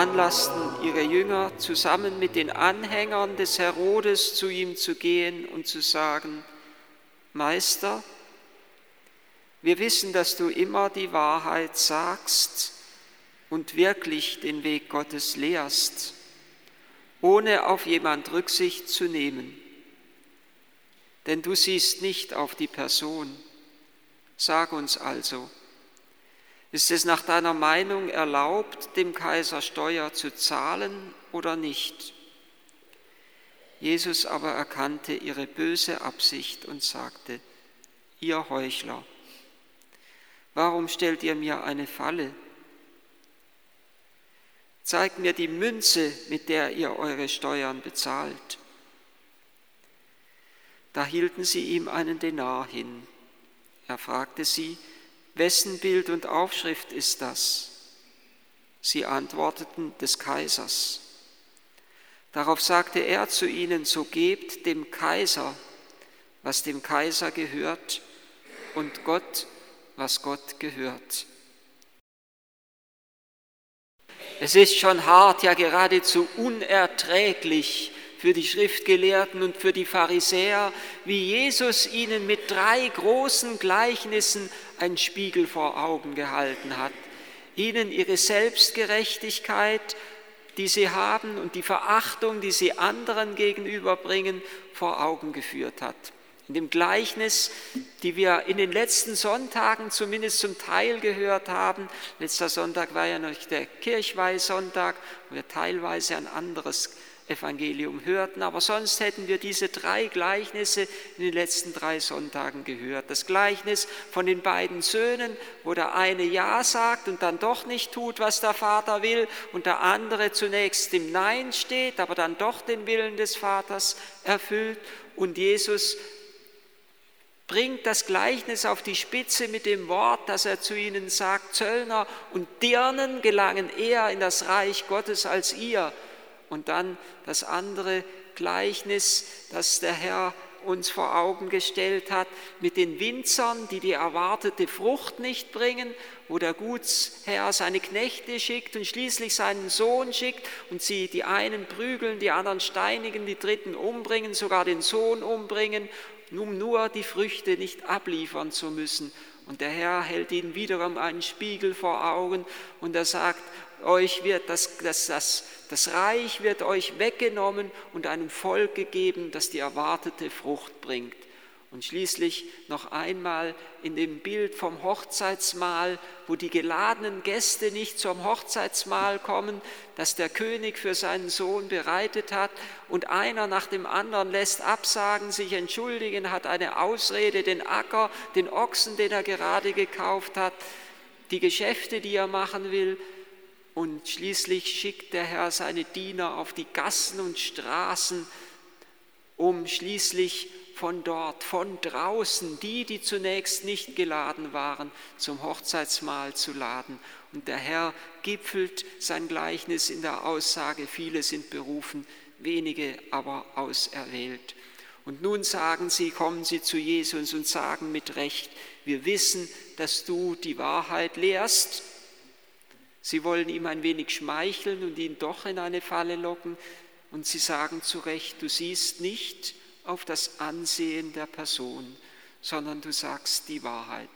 Veranlassten ihre Jünger, zusammen mit den Anhängern des Herodes zu ihm zu gehen und zu sagen, Meister, wir wissen, dass du immer die Wahrheit sagst und wirklich den Weg Gottes lehrst, ohne auf jemand Rücksicht zu nehmen. Denn du siehst nicht auf die Person. Sag uns also, ist es nach deiner Meinung erlaubt, dem Kaiser Steuer zu zahlen oder nicht? Jesus aber erkannte ihre böse Absicht und sagte, ihr Heuchler, warum stellt ihr mir eine Falle? Zeigt mir die Münze, mit der ihr eure Steuern bezahlt. Da hielten sie ihm einen Denar hin. Er fragte sie, wessen Bild und Aufschrift ist das? Sie antworteten, des Kaisers. Darauf sagte er zu ihnen, so gebt dem Kaiser, was dem Kaiser gehört, und Gott, was Gott gehört. Es ist schon hart, ja geradezu unerträglich für die Schriftgelehrten und für die Pharisäer, wie Jesus ihnen mit drei großen Gleichnissen einen Spiegel vor Augen gehalten hat, ihnen ihre Selbstgerechtigkeit, die sie haben und die Verachtung, die sie anderen gegenüberbringen, vor Augen geführt hat in dem Gleichnis, die wir in den letzten Sonntagen zumindest zum Teil gehört haben. Letzter Sonntag war ja noch der Kirchweihsonntag, wo wir teilweise ein anderes Evangelium hörten, aber sonst hätten wir diese drei Gleichnisse in den letzten drei Sonntagen gehört. Das Gleichnis von den beiden Söhnen, wo der eine Ja sagt und dann doch nicht tut, was der Vater will, und der andere zunächst im Nein steht, aber dann doch den Willen des Vaters erfüllt. Und Jesus bringt das Gleichnis auf die Spitze mit dem Wort, dass er zu ihnen sagt, Zöllner und Dirnen gelangen eher in das Reich Gottes als ihr. Und dann das andere Gleichnis, das der Herr uns vor Augen gestellt hat, mit den Winzern, die die erwartete Frucht nicht bringen, wo der Gutsherr seine Knechte schickt und schließlich seinen Sohn schickt und sie die einen prügeln, die anderen steinigen, die dritten umbringen, sogar den Sohn umbringen um nur die Früchte nicht abliefern zu müssen. Und der Herr hält ihnen wiederum einen Spiegel vor Augen und er sagt, euch wird das, das, das, das Reich wird euch weggenommen und einem Volk gegeben, das die erwartete Frucht bringt. Und schließlich noch einmal in dem Bild vom Hochzeitsmahl, wo die geladenen Gäste nicht zum Hochzeitsmahl kommen, das der König für seinen Sohn bereitet hat, und einer nach dem anderen lässt absagen, sich entschuldigen, hat eine Ausrede, den Acker, den Ochsen, den er gerade gekauft hat, die Geschäfte, die er machen will, und schließlich schickt der Herr seine Diener auf die Gassen und Straßen, um schließlich von dort, von draußen, die, die zunächst nicht geladen waren, zum Hochzeitsmahl zu laden. Und der Herr gipfelt sein Gleichnis in der Aussage, viele sind berufen, wenige aber auserwählt. Und nun sagen sie, kommen sie zu Jesus und sagen mit Recht, wir wissen, dass du die Wahrheit lehrst. Sie wollen ihm ein wenig schmeicheln und ihn doch in eine Falle locken. Und sie sagen zu Recht, du siehst nicht, auf das Ansehen der Person, sondern du sagst die Wahrheit.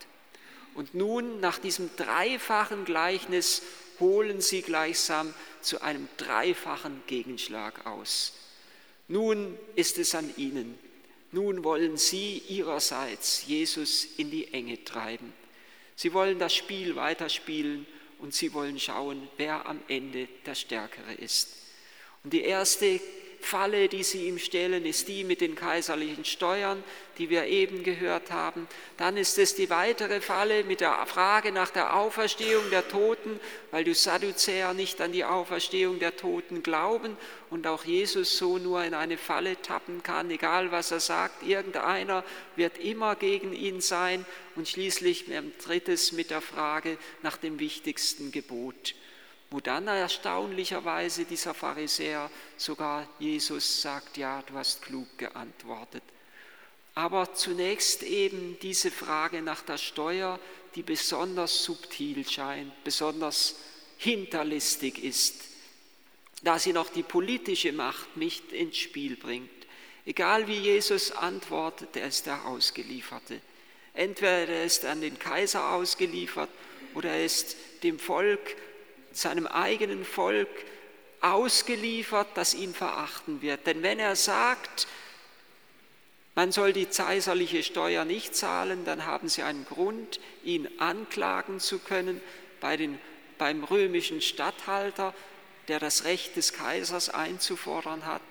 Und nun, nach diesem dreifachen Gleichnis, holen sie gleichsam zu einem dreifachen Gegenschlag aus. Nun ist es an ihnen. Nun wollen sie ihrerseits Jesus in die Enge treiben. Sie wollen das Spiel weiterspielen und sie wollen schauen, wer am Ende der Stärkere ist. Und die erste Falle, die sie ihm stellen, ist die mit den kaiserlichen Steuern, die wir eben gehört haben. Dann ist es die weitere Falle mit der Frage nach der Auferstehung der Toten, weil die Sadduzäer nicht an die Auferstehung der Toten glauben und auch Jesus so nur in eine Falle tappen kann, egal was er sagt. Irgendeiner wird immer gegen ihn sein und schließlich ein drittes mit der Frage nach dem wichtigsten Gebot wo dann erstaunlicherweise dieser Pharisäer sogar Jesus sagt, ja, du hast klug geantwortet. Aber zunächst eben diese Frage nach der Steuer, die besonders subtil scheint, besonders hinterlistig ist, da sie noch die politische Macht nicht ins Spiel bringt. Egal wie Jesus antwortet, er ist der Ausgelieferte. Entweder er ist an den Kaiser ausgeliefert oder er ist dem Volk, seinem eigenen Volk ausgeliefert, das ihn verachten wird. Denn wenn er sagt, man soll die kaiserliche Steuer nicht zahlen, dann haben sie einen Grund, ihn anklagen zu können bei den, beim römischen Statthalter, der das Recht des Kaisers einzufordern hat.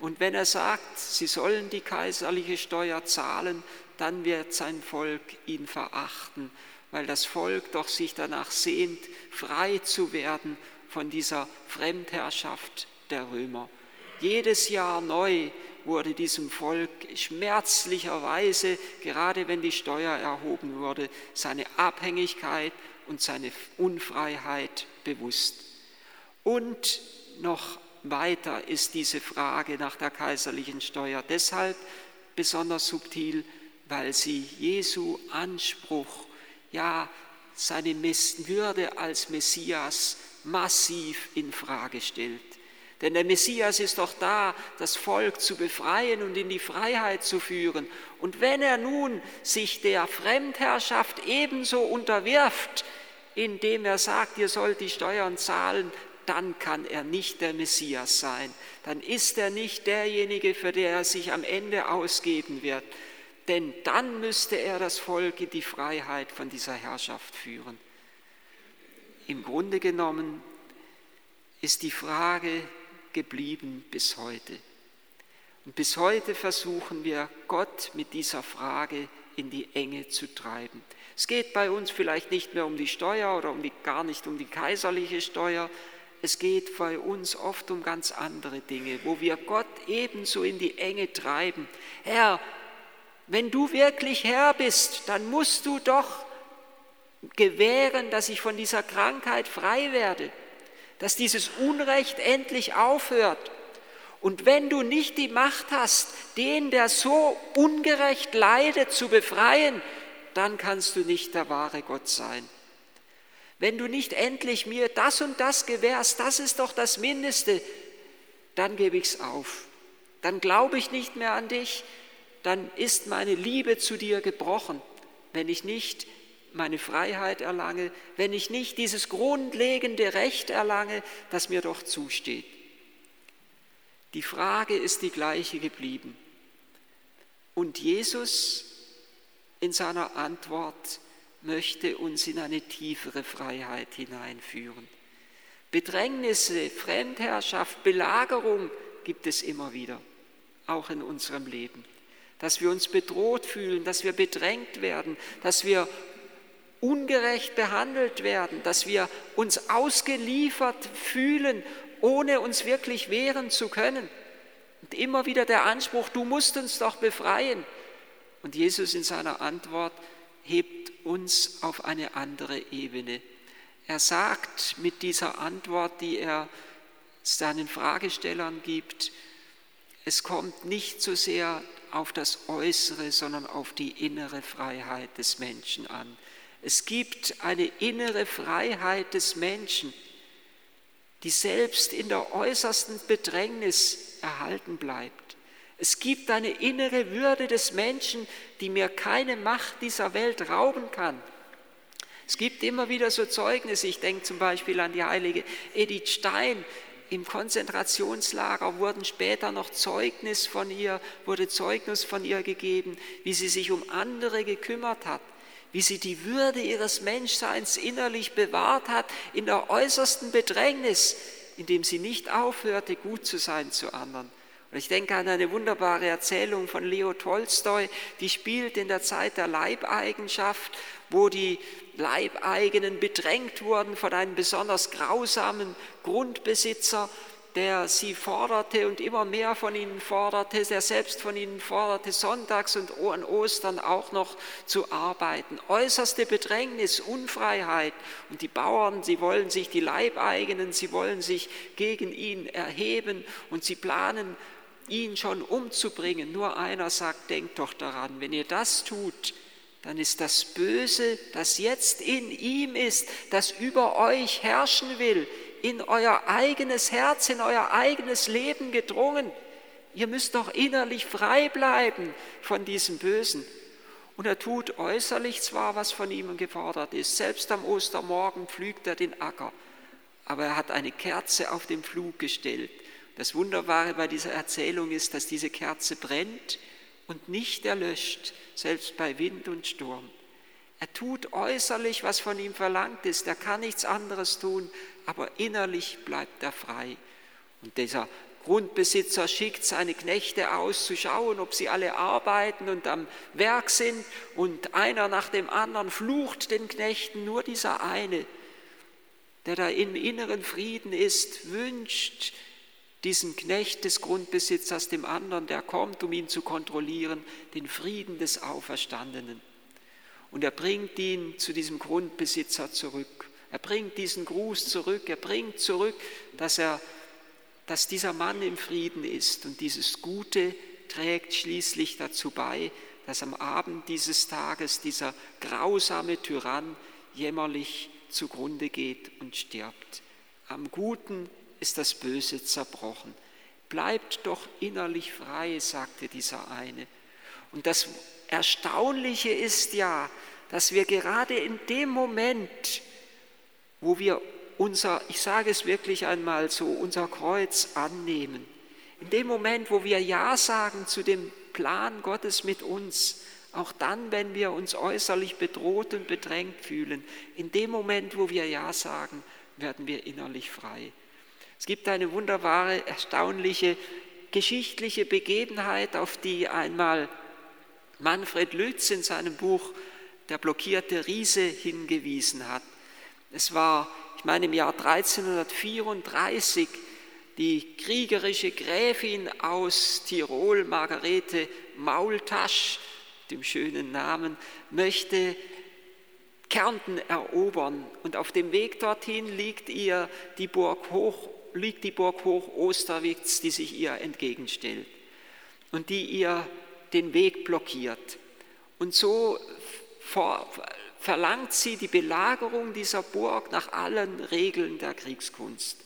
Und wenn er sagt, sie sollen die kaiserliche Steuer zahlen, dann wird sein Volk ihn verachten, weil das Volk doch sich danach sehnt, frei zu werden von dieser Fremdherrschaft der Römer. Jedes Jahr neu wurde diesem Volk schmerzlicherweise, gerade wenn die Steuer erhoben wurde, seine Abhängigkeit und seine Unfreiheit bewusst. Und noch weiter ist diese Frage nach der kaiserlichen Steuer deshalb besonders subtil, weil sie Jesu Anspruch, ja seine Würde als Messias massiv in Frage stellt. Denn der Messias ist doch da, das Volk zu befreien und in die Freiheit zu führen. Und wenn er nun sich der Fremdherrschaft ebenso unterwirft, indem er sagt, ihr sollt die Steuern zahlen, dann kann er nicht der Messias sein. Dann ist er nicht derjenige, für der er sich am Ende ausgeben wird. Denn dann müsste er das Volk in die Freiheit von dieser Herrschaft führen. Im Grunde genommen ist die Frage geblieben bis heute. Und bis heute versuchen wir, Gott mit dieser Frage in die Enge zu treiben. Es geht bei uns vielleicht nicht mehr um die Steuer oder um die, gar nicht um die kaiserliche Steuer. Es geht bei uns oft um ganz andere Dinge, wo wir Gott ebenso in die Enge treiben. Herr, wenn du wirklich Herr bist, dann musst du doch gewähren, dass ich von dieser Krankheit frei werde dass dieses Unrecht endlich aufhört. Und wenn du nicht die Macht hast, den, der so ungerecht leidet, zu befreien, dann kannst du nicht der wahre Gott sein. Wenn du nicht endlich mir das und das gewährst, das ist doch das Mindeste, dann gebe ich es auf. Dann glaube ich nicht mehr an dich, dann ist meine Liebe zu dir gebrochen, wenn ich nicht meine Freiheit erlange, wenn ich nicht dieses grundlegende Recht erlange, das mir doch zusteht. Die Frage ist die gleiche geblieben. Und Jesus in seiner Antwort möchte uns in eine tiefere Freiheit hineinführen. Bedrängnisse, Fremdherrschaft, Belagerung gibt es immer wieder, auch in unserem Leben. Dass wir uns bedroht fühlen, dass wir bedrängt werden, dass wir ungerecht behandelt werden, dass wir uns ausgeliefert fühlen, ohne uns wirklich wehren zu können. Und immer wieder der Anspruch, du musst uns doch befreien. Und Jesus in seiner Antwort hebt uns auf eine andere Ebene. Er sagt mit dieser Antwort, die er seinen Fragestellern gibt, es kommt nicht so sehr auf das Äußere, sondern auf die innere Freiheit des Menschen an. Es gibt eine innere Freiheit des Menschen, die selbst in der äußersten Bedrängnis erhalten bleibt. Es gibt eine innere Würde des Menschen, die mir keine Macht dieser Welt rauben kann. Es gibt immer wieder so Zeugnisse, ich denke zum Beispiel an die heilige Edith Stein, im Konzentrationslager wurden später noch Zeugnis von ihr, wurde Zeugnis von ihr gegeben, wie sie sich um andere gekümmert hat, wie sie die Würde ihres Menschseins innerlich bewahrt hat in der äußersten Bedrängnis, indem sie nicht aufhörte, gut zu sein zu anderen. Und ich denke an eine wunderbare Erzählung von Leo Tolstoi, die spielt in der Zeit der Leibeigenschaft, wo die Leibeigenen bedrängt wurden von einem besonders grausamen Grundbesitzer der sie forderte und immer mehr von ihnen forderte, der selbst von ihnen forderte, sonntags und an Ostern auch noch zu arbeiten. Äußerste Bedrängnis, Unfreiheit. Und die Bauern, sie wollen sich, die Leibeigenen, sie wollen sich gegen ihn erheben und sie planen, ihn schon umzubringen. Nur einer sagt, denkt doch daran, wenn ihr das tut, dann ist das Böse, das jetzt in ihm ist, das über euch herrschen will, in euer eigenes Herz, in euer eigenes Leben gedrungen. Ihr müsst doch innerlich frei bleiben von diesem Bösen. Und er tut äußerlich zwar, was von ihm gefordert ist. Selbst am Ostermorgen pflügt er den Acker. Aber er hat eine Kerze auf den Flug gestellt. Das Wunderbare bei dieser Erzählung ist, dass diese Kerze brennt und nicht erlöscht, selbst bei Wind und Sturm. Er tut äußerlich, was von ihm verlangt ist. Er kann nichts anderes tun, aber innerlich bleibt er frei. Und dieser Grundbesitzer schickt seine Knechte aus zu schauen, ob sie alle arbeiten und am Werk sind. Und einer nach dem anderen flucht den Knechten, nur dieser eine, der da im inneren Frieden ist, wünscht diesen Knecht des Grundbesitzers dem anderen, der kommt, um ihn zu kontrollieren, den Frieden des Auferstandenen. Und er bringt ihn zu diesem Grundbesitzer zurück. Er bringt diesen Gruß zurück. Er bringt zurück, dass, er, dass dieser Mann im Frieden ist. Und dieses Gute trägt schließlich dazu bei, dass am Abend dieses Tages dieser grausame Tyrann jämmerlich zugrunde geht und stirbt. Am Guten ist das Böse zerbrochen. Bleibt doch innerlich frei, sagte dieser eine. Und das Erstaunliche ist ja, dass wir gerade in dem Moment, wo wir unser, ich sage es wirklich einmal so, unser Kreuz annehmen, in dem Moment, wo wir Ja sagen zu dem Plan Gottes mit uns, auch dann, wenn wir uns äußerlich bedroht und bedrängt fühlen, in dem Moment, wo wir Ja sagen, werden wir innerlich frei. Es gibt eine wunderbare, erstaunliche geschichtliche Begebenheit, auf die einmal Manfred Lütz in seinem Buch Der blockierte Riese hingewiesen hat. Es war, ich meine, im Jahr 1334 die kriegerische Gräfin aus Tirol, Margarete Maultasch, dem schönen Namen, möchte Kärnten erobern. Und auf dem Weg dorthin liegt ihr die Burg Hoch liegt die Burg Hoch Osterwitz, die sich ihr entgegenstellt und die ihr den Weg blockiert. Und so verlangt sie die Belagerung dieser Burg nach allen Regeln der Kriegskunst.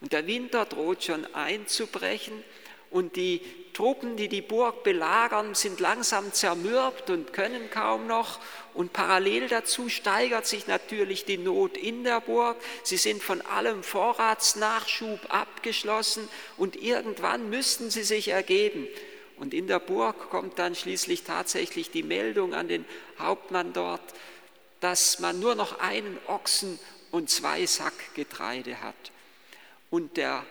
Und der Winter droht schon einzubrechen und die Truppen, die die Burg belagern, sind langsam zermürbt und können kaum noch. Und parallel dazu steigert sich natürlich die Not in der Burg. Sie sind von allem Vorratsnachschub abgeschlossen und irgendwann müssten sie sich ergeben. Und in der Burg kommt dann schließlich tatsächlich die Meldung an den Hauptmann dort, dass man nur noch einen Ochsen und zwei Sack Getreide hat. Und der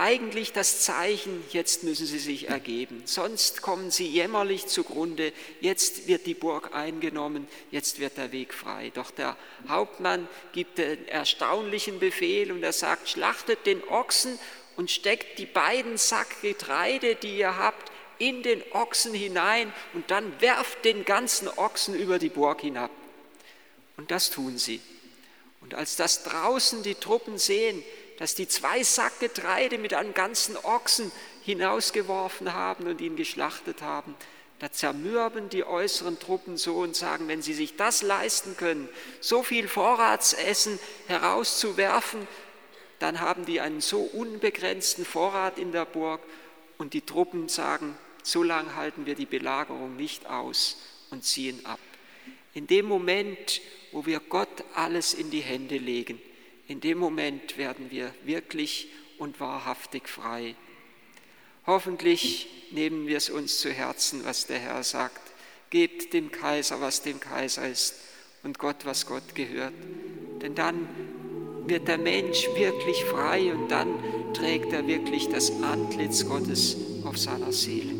eigentlich das Zeichen, jetzt müssen sie sich ergeben, sonst kommen sie jämmerlich zugrunde, jetzt wird die Burg eingenommen, jetzt wird der Weg frei. Doch der Hauptmann gibt den erstaunlichen Befehl und er sagt, schlachtet den Ochsen und steckt die beiden Sack Getreide, die ihr habt, in den Ochsen hinein und dann werft den ganzen Ochsen über die Burg hinab. Und das tun sie. Und als das draußen die Truppen sehen, dass die zwei Sack Getreide mit einem ganzen Ochsen hinausgeworfen haben und ihn geschlachtet haben. Da zermürben die äußeren Truppen so und sagen, wenn sie sich das leisten können, so viel Vorratsessen herauszuwerfen, dann haben die einen so unbegrenzten Vorrat in der Burg und die Truppen sagen, so lange halten wir die Belagerung nicht aus und ziehen ab. In dem Moment, wo wir Gott alles in die Hände legen, in dem Moment werden wir wirklich und wahrhaftig frei. Hoffentlich nehmen wir es uns zu Herzen, was der Herr sagt. Gebt dem Kaiser, was dem Kaiser ist, und Gott, was Gott gehört. Denn dann wird der Mensch wirklich frei und dann trägt er wirklich das Antlitz Gottes auf seiner Seele.